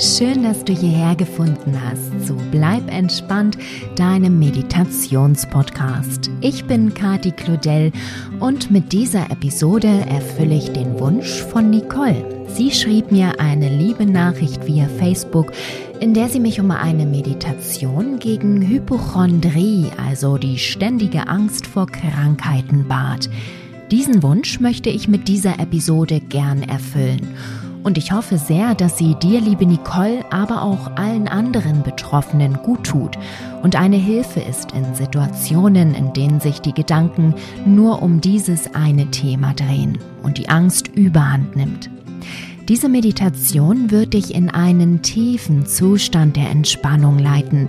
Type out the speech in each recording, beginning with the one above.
Schön, dass du hierher gefunden hast zu Bleib entspannt, deinem Meditationspodcast. Ich bin Kati Claudel und mit dieser Episode erfülle ich den Wunsch von Nicole. Sie schrieb mir eine liebe Nachricht via Facebook, in der sie mich um eine Meditation gegen Hypochondrie, also die ständige Angst vor Krankheiten, bat. Diesen Wunsch möchte ich mit dieser Episode gern erfüllen. Und ich hoffe sehr, dass sie dir, liebe Nicole, aber auch allen anderen Betroffenen gut tut und eine Hilfe ist in Situationen, in denen sich die Gedanken nur um dieses eine Thema drehen und die Angst überhand nimmt. Diese Meditation wird dich in einen tiefen Zustand der Entspannung leiten.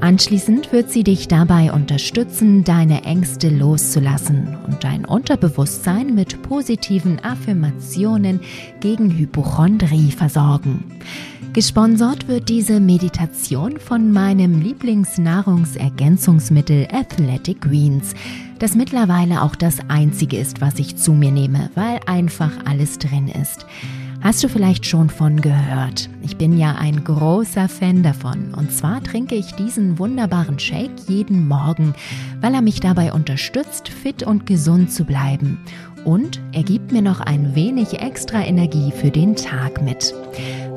Anschließend wird sie dich dabei unterstützen, deine Ängste loszulassen und dein Unterbewusstsein mit positiven Affirmationen gegen Hypochondrie versorgen. Gesponsert wird diese Meditation von meinem Lieblingsnahrungsergänzungsmittel Athletic Greens, das mittlerweile auch das einzige ist, was ich zu mir nehme, weil einfach alles drin ist. Hast du vielleicht schon von gehört? Ich bin ja ein großer Fan davon. Und zwar trinke ich diesen wunderbaren Shake jeden Morgen, weil er mich dabei unterstützt, fit und gesund zu bleiben. Und er gibt mir noch ein wenig extra Energie für den Tag mit.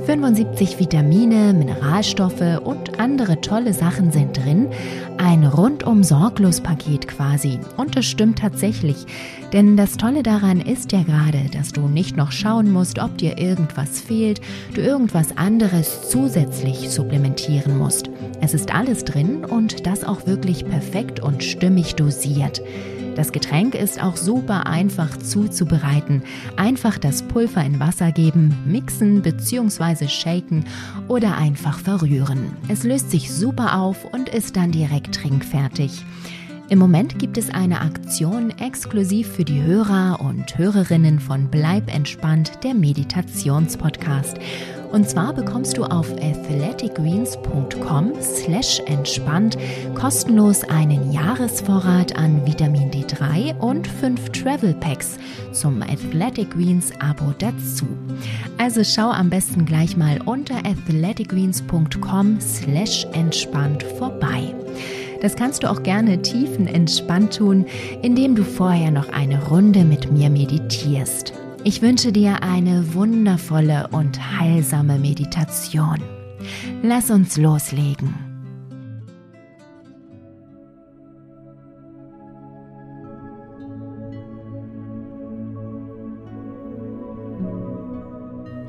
75 Vitamine, Mineralstoffe und andere tolle Sachen sind drin. Ein rundum sorglos Paket quasi. Und das stimmt tatsächlich. Denn das Tolle daran ist ja gerade, dass du nicht noch schauen musst, ob dir irgendwas fehlt, du irgendwas anderes zusätzlich supplementieren musst. Es ist alles drin und das auch wirklich perfekt und stimmig dosiert. Das Getränk ist auch super einfach zuzubereiten. Einfach das Pulver in Wasser geben, mixen bzw. shaken oder einfach verrühren. Es löst sich super auf und ist dann direkt trinkfertig. Im Moment gibt es eine Aktion exklusiv für die Hörer und Hörerinnen von Bleib entspannt, der Meditationspodcast. Und zwar bekommst du auf athleticgreens.com slash entspannt kostenlos einen Jahresvorrat an Vitamin D3 und fünf Travel Packs zum Athletic Greens Abo dazu. Also schau am besten gleich mal unter athleticgreens.com slash entspannt vorbei. Das kannst du auch gerne tiefenentspannt tun, indem du vorher noch eine Runde mit mir meditierst. Ich wünsche dir eine wundervolle und heilsame Meditation. Lass uns loslegen.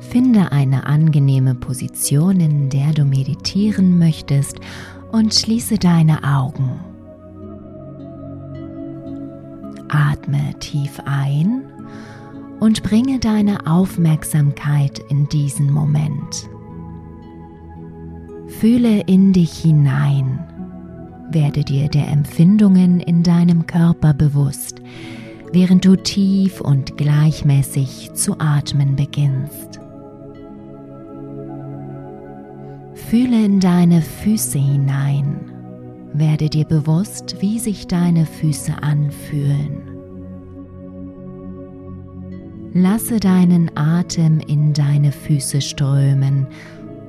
Finde eine angenehme Position, in der du meditieren möchtest und schließe deine Augen. Atme tief ein und bringe deine Aufmerksamkeit in diesen Moment. Fühle in dich hinein, werde dir der Empfindungen in deinem Körper bewusst, während du tief und gleichmäßig zu atmen beginnst. Fühle in deine Füße hinein, werde dir bewusst, wie sich deine Füße anfühlen. Lasse deinen Atem in deine Füße strömen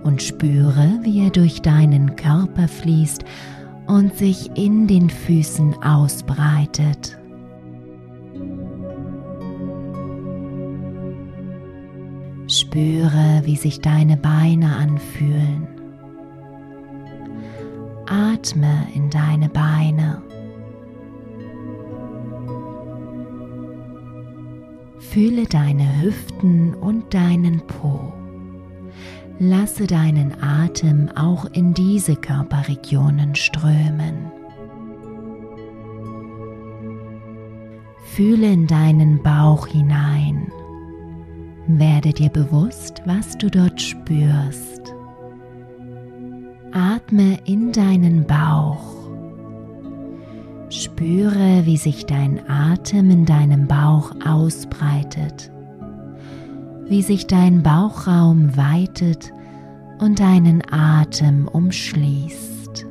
und spüre, wie er durch deinen Körper fließt und sich in den Füßen ausbreitet. Spüre, wie sich deine Beine anfühlen. Atme in deine Beine. Fühle deine Hüften und deinen Po. Lasse deinen Atem auch in diese Körperregionen strömen. Fühle in deinen Bauch hinein. Werde dir bewusst, was du dort spürst. Atme in deinen Bauch Spüre, wie sich dein Atem in deinem Bauch ausbreitet, wie sich dein Bauchraum weitet und deinen Atem umschließt.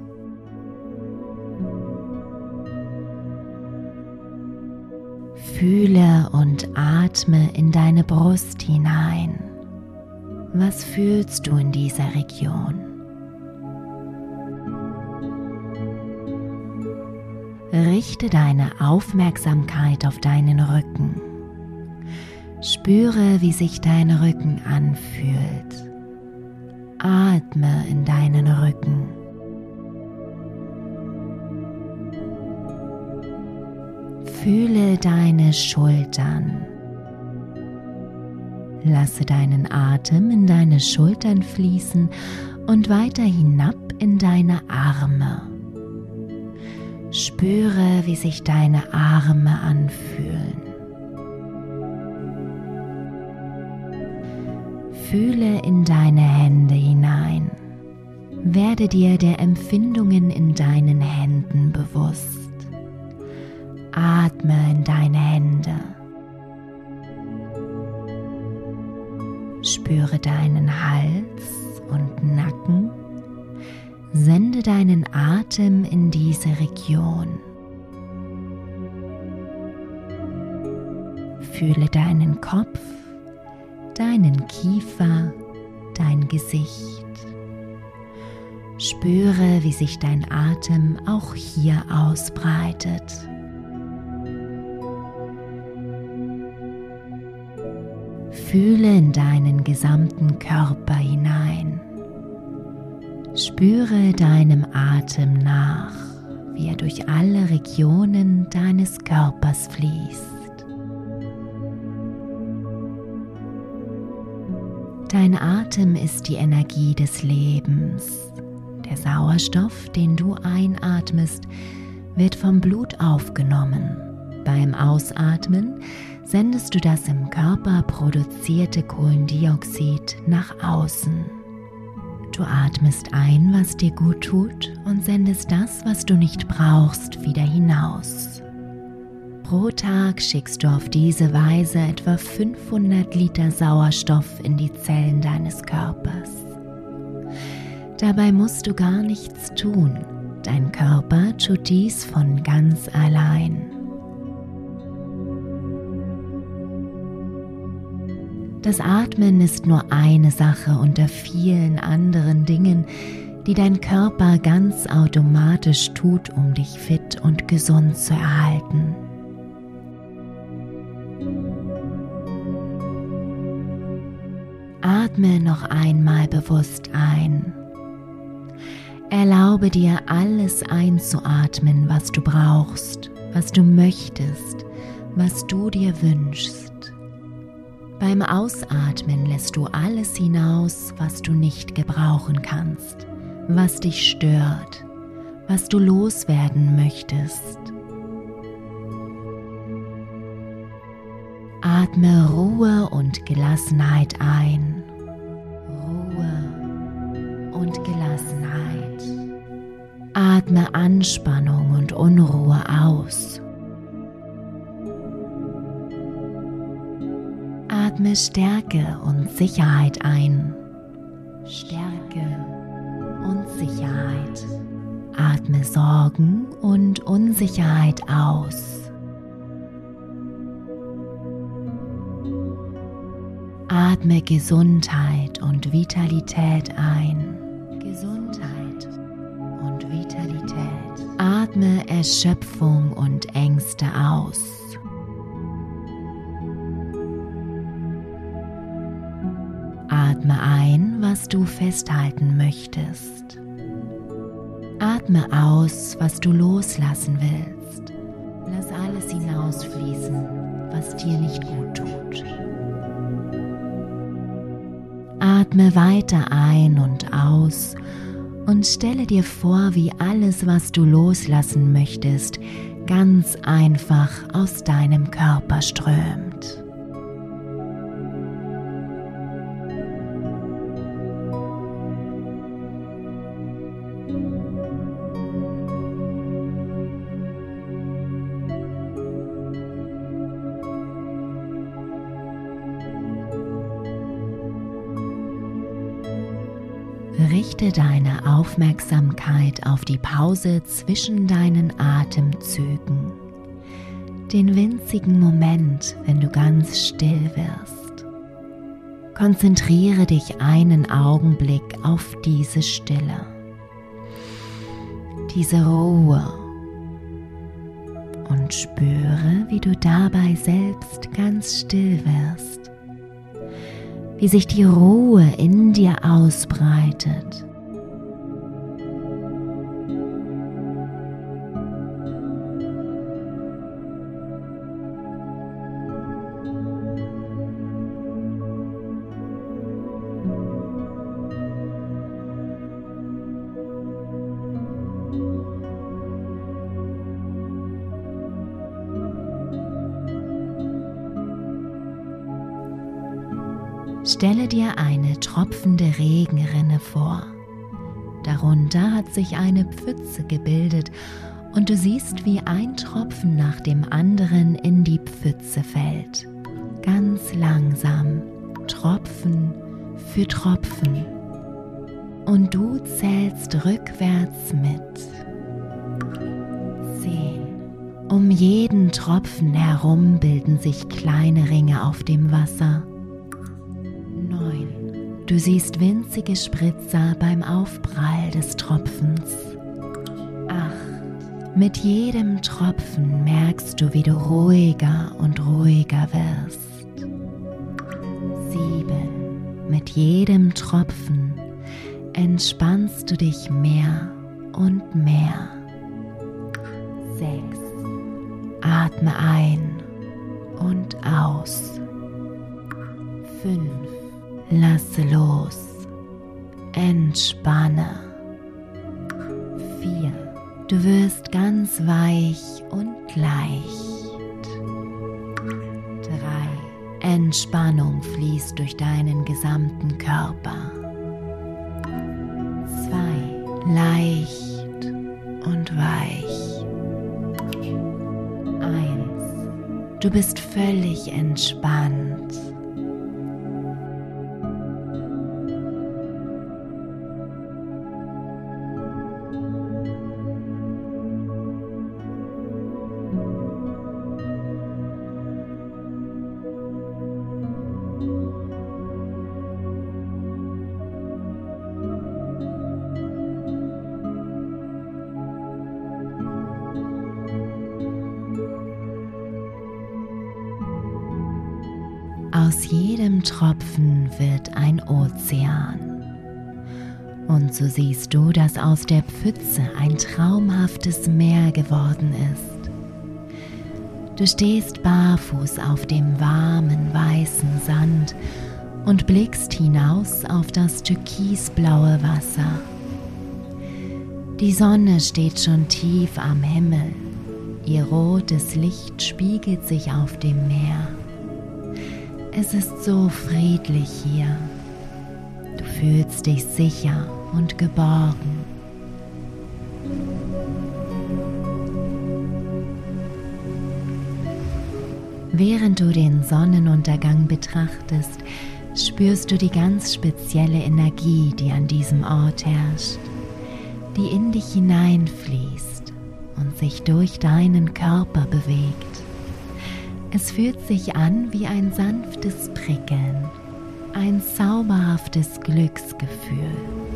Fühle und atme in deine Brust hinein. Was fühlst du in dieser Region? Richte deine Aufmerksamkeit auf deinen Rücken. Spüre, wie sich dein Rücken anfühlt. Atme in deinen Rücken. Fühle deine Schultern. Lasse deinen Atem in deine Schultern fließen und weiter hinab in deine Arme. Spüre, wie sich deine Arme anfühlen. Fühle in deine Hände hinein. Werde dir der Empfindungen in deinen Händen bewusst. Atme in deine Hände. Spüre deinen Hals und Nacken. Sende deinen Atem in diese Region. Fühle deinen Kopf, deinen Kiefer, dein Gesicht. Spüre, wie sich dein Atem auch hier ausbreitet. Fühle in deinen gesamten Körper hinein. Spüre deinem Atem nach, wie er durch alle Regionen deines Körpers fließt. Dein Atem ist die Energie des Lebens. Der Sauerstoff, den du einatmest, wird vom Blut aufgenommen. Beim Ausatmen sendest du das im Körper produzierte Kohlendioxid nach außen. Du atmest ein, was dir gut tut und sendest das, was du nicht brauchst, wieder hinaus. Pro Tag schickst du auf diese Weise etwa 500 Liter Sauerstoff in die Zellen deines Körpers. Dabei musst du gar nichts tun. Dein Körper tut dies von ganz allein. Das Atmen ist nur eine Sache unter vielen anderen Dingen, die dein Körper ganz automatisch tut, um dich fit und gesund zu erhalten. Atme noch einmal bewusst ein. Erlaube dir alles einzuatmen, was du brauchst, was du möchtest, was du dir wünschst. Beim Ausatmen lässt du alles hinaus, was du nicht gebrauchen kannst, was dich stört, was du loswerden möchtest. Atme Ruhe und Gelassenheit ein. Ruhe und Gelassenheit. Atme Anspannung und Unruhe aus. Atme Stärke und Sicherheit ein. Stärke und Sicherheit. Atme Sorgen und Unsicherheit aus. Atme Gesundheit und Vitalität ein. Gesundheit und Vitalität. Atme Erschöpfung und Ängste aus. Atme ein, was du festhalten möchtest. Atme aus, was du loslassen willst. Lass alles hinausfließen, was dir nicht gut tut. Atme weiter ein und aus und stelle dir vor, wie alles, was du loslassen möchtest, ganz einfach aus deinem Körper strömt. Richte deine Aufmerksamkeit auf die Pause zwischen deinen Atemzügen, den winzigen Moment, wenn du ganz still wirst. Konzentriere dich einen Augenblick auf diese Stille, diese Ruhe. Und spüre, wie du dabei selbst ganz still wirst, wie sich die Ruhe in dir ausbreitet Stelle dir eine tropfende Regenrinne vor. Darunter hat sich eine Pfütze gebildet und du siehst, wie ein Tropfen nach dem anderen in die Pfütze fällt. Ganz langsam, Tropfen für Tropfen. Und du zählst rückwärts mit. Zehn. Um jeden Tropfen herum bilden sich kleine Ringe auf dem Wasser. Du siehst winzige Spritzer beim Aufprall des Tropfens. Acht. Mit jedem Tropfen merkst du, wie du ruhiger und ruhiger wirst. Sieben. Mit jedem Tropfen entspannst du dich mehr und mehr. Sechs. Atme ein und aus. Fünf. Lasse los. Entspanne. 4. Du wirst ganz weich und leicht. 3. Entspannung fließt durch deinen gesamten Körper. 2. Leicht und weich. 1. Du bist völlig entspannt. Siehst du, dass aus der Pfütze ein traumhaftes Meer geworden ist. Du stehst barfuß auf dem warmen, weißen Sand und blickst hinaus auf das türkisblaue Wasser. Die Sonne steht schon tief am Himmel. Ihr rotes Licht spiegelt sich auf dem Meer. Es ist so friedlich hier. Du fühlst dich sicher und geborgen. Während du den Sonnenuntergang betrachtest, spürst du die ganz spezielle Energie, die an diesem Ort herrscht, die in dich hineinfließt und sich durch deinen Körper bewegt. Es fühlt sich an wie ein sanftes Prickeln, ein zauberhaftes Glücksgefühl.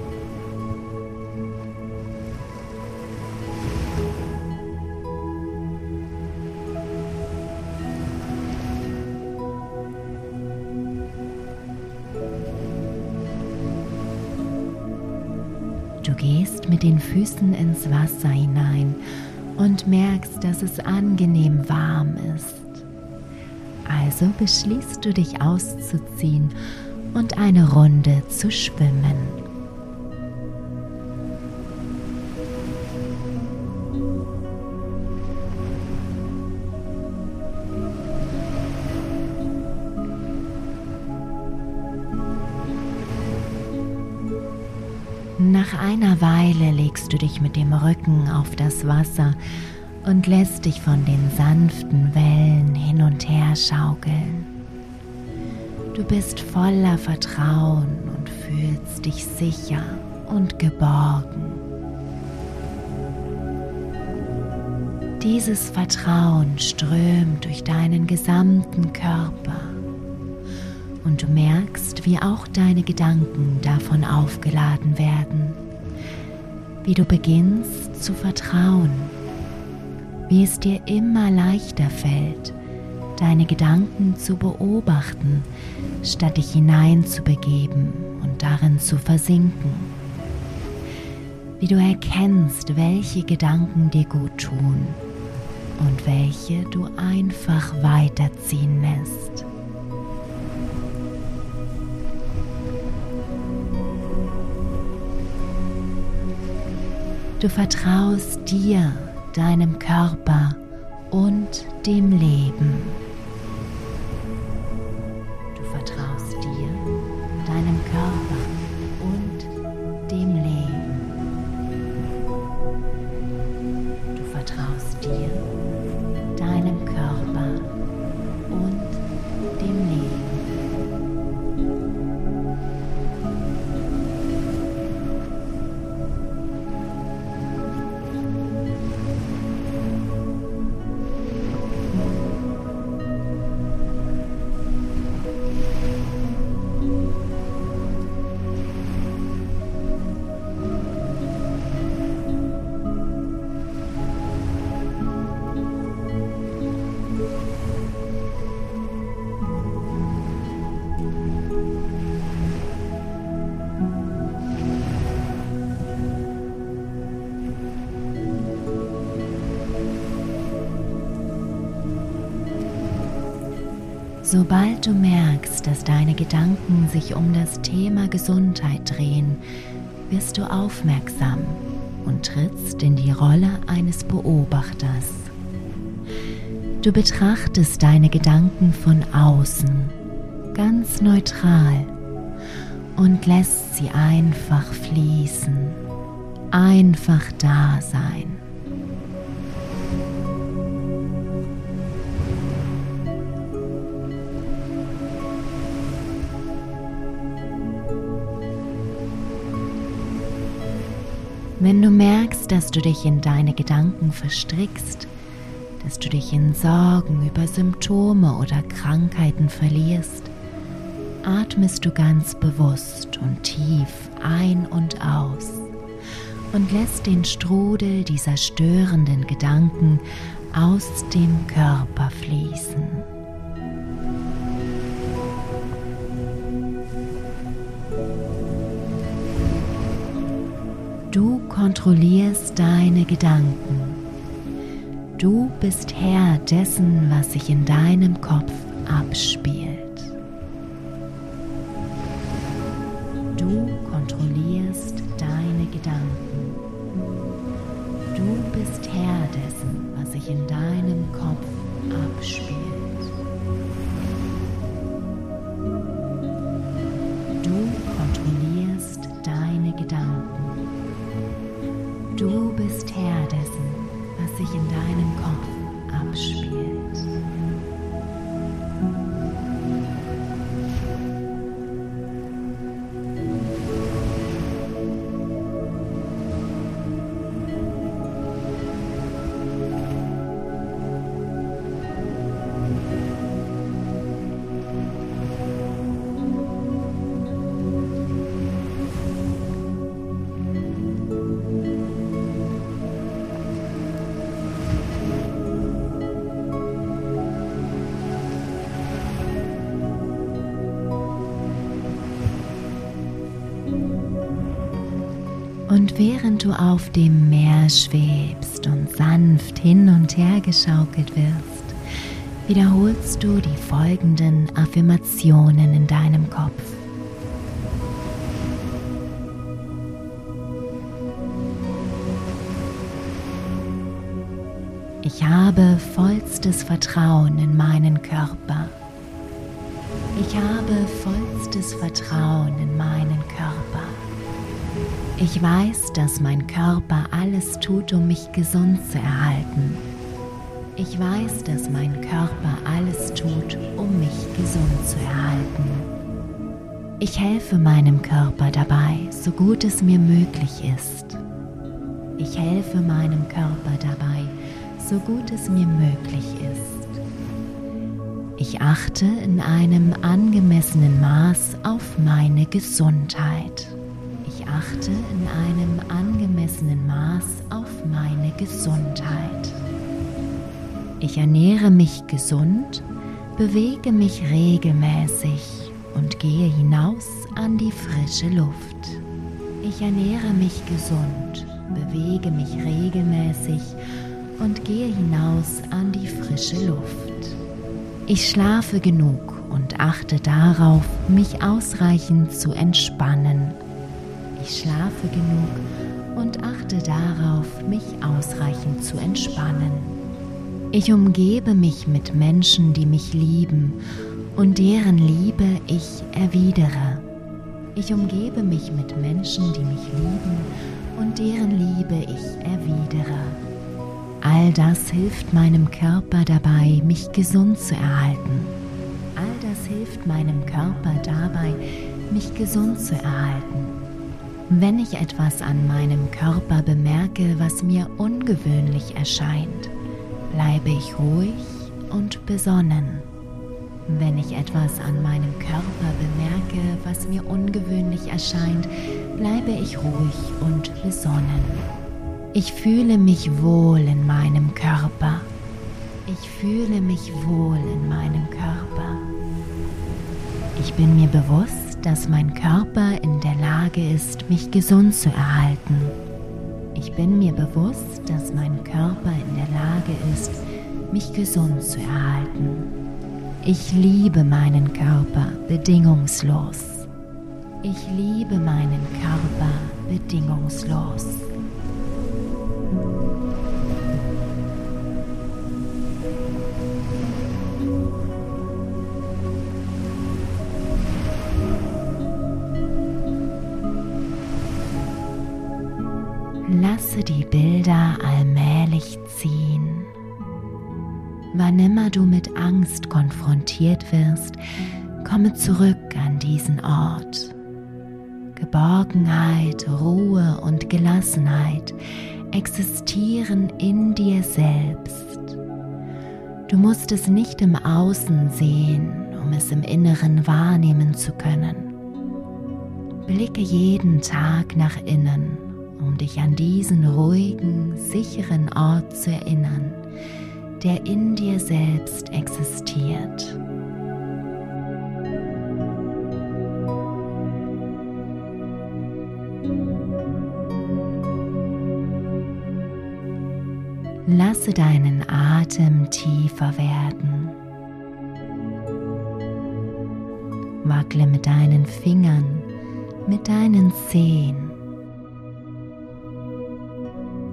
Gehst mit den Füßen ins Wasser hinein und merkst, dass es angenehm warm ist. Also beschließt du dich auszuziehen und eine Runde zu schwimmen. Nach einer Weile legst du dich mit dem Rücken auf das Wasser und lässt dich von den sanften Wellen hin und her schaukeln. Du bist voller Vertrauen und fühlst dich sicher und geborgen. Dieses Vertrauen strömt durch deinen gesamten Körper Und du merkst, wie auch deine Gedanken davon aufgeladen werden, wie du beginnst zu vertrauen, wie es dir immer leichter fällt, deine Gedanken zu beobachten, statt dich hineinzubegeben und darin zu versinken. Wie du erkennst, welche Gedanken dir gut tun und welche du einfach weiterziehen lässt. Du vertraust dir, deinem Körper und dem Leben. Sobald du merkst, dass deine Gedanken sich um das Thema Gesundheit drehen, wirst du aufmerksam und trittst in die Rolle eines Beobachters. Du betrachtest deine Gedanken von außen, ganz neutral, und lässt sie einfach fließen, einfach da sein. Wenn du merkst, dass du dich in deine Gedanken verstrickst, dass du dich in Sorgen über Symptome oder Krankheiten verlierst, atmest du ganz bewusst und tief ein und aus und lässt den Strudel dieser störenden Gedanken aus dem Körper fließen. Kontrollierst deine Gedanken. Du bist Herr dessen, was sich in deinem Kopf abspielt. Du kontrollierst deine Gedanken. Du bist Herr dessen, was sich in deinem Kopf abspielt. Und während du auf dem Meer schwebst und sanft hin und her geschaukelt wirst, wiederholst du die folgenden Affirmationen in deinem Kopf. Ich habe vollstes Vertrauen in meinen Körper. Ich habe vollstes Vertrauen in meinen. Ich weiß, dass mein Körper alles tut, um mich gesund zu erhalten. Ich weiß, dass mein Körper alles tut, um mich gesund zu erhalten. Ich helfe meinem Körper dabei, so gut es mir möglich ist. Ich helfe meinem Körper dabei, so gut es mir möglich ist. Ich achte in einem angemessenen Maß auf meine Gesundheit. Achte in einem angemessenen Maß auf meine Gesundheit. Ich ernähre mich gesund, bewege mich regelmäßig und gehe hinaus an die frische Luft. Ich ernähre mich gesund, bewege mich regelmäßig und gehe hinaus an die frische Luft. Ich schlafe genug und achte darauf, mich ausreichend zu entspannen. Ich schlafe genug und achte darauf, mich ausreichend zu entspannen. Ich umgebe mich mit Menschen, die mich lieben und deren Liebe ich erwidere. Ich umgebe mich mit Menschen, die mich lieben und deren Liebe ich erwidere. All das hilft meinem Körper dabei, mich gesund zu erhalten. All das hilft meinem Körper dabei, mich gesund zu erhalten. Wenn ich etwas an meinem Körper bemerke, was mir ungewöhnlich erscheint, bleibe ich ruhig und besonnen. Wenn ich etwas an meinem Körper bemerke, was mir ungewöhnlich erscheint, bleibe ich ruhig und besonnen. Ich fühle mich wohl in meinem Körper. Ich fühle mich wohl in meinem Körper. Ich bin mir bewusst, dass mein Körper in der Lage ist, mich gesund zu erhalten. Ich bin mir bewusst, dass mein Körper in der Lage ist, mich gesund zu erhalten. Ich liebe meinen Körper bedingungslos. Ich liebe meinen Körper bedingungslos. Lasse die Bilder allmählich ziehen. Wann immer du mit Angst konfrontiert wirst, komme zurück an diesen Ort. Geborgenheit, Ruhe und Gelassenheit existieren in dir selbst. Du musst es nicht im Außen sehen, um es im Inneren wahrnehmen zu können. Blicke jeden Tag nach innen, dich an diesen ruhigen, sicheren Ort zu erinnern der in dir selbst existiert. Lasse deinen Atem tiefer werden. Wackle mit deinen Fingern, mit deinen Zehen.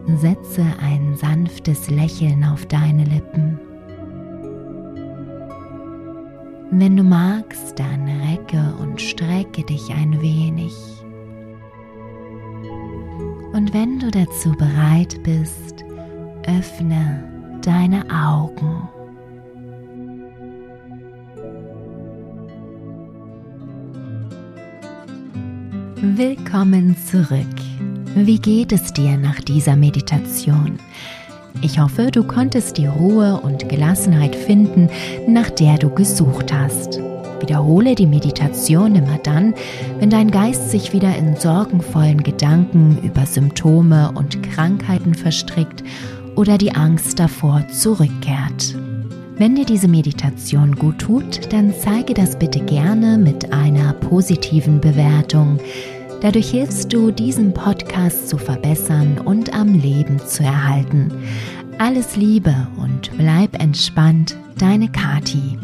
Setze ein sanftes Lächeln auf deine Lippen. Wenn du magst, dann recke und strecke dich ein wenig. Und wenn du dazu bereit bist, öffne deine Augen. Willkommen zurück wie geht es dir nach dieser Meditation? Ich hoffe, du konntest die Ruhe und Gelassenheit finden, nach der du gesucht hast. Wiederhole die Meditation immer dann, wenn dein Geist sich wieder in sorgenvollen Gedanken über Symptome und Krankheiten verstrickt oder die Angst davor zurückkehrt. Wenn dir diese Meditation gut tut, dann zeige das bitte gerne mit einer positiven Bewertung Dadurch hilfst du, diesen Podcast zu verbessern und am Leben zu erhalten. Alles Liebe und bleib entspannt, deine Kati.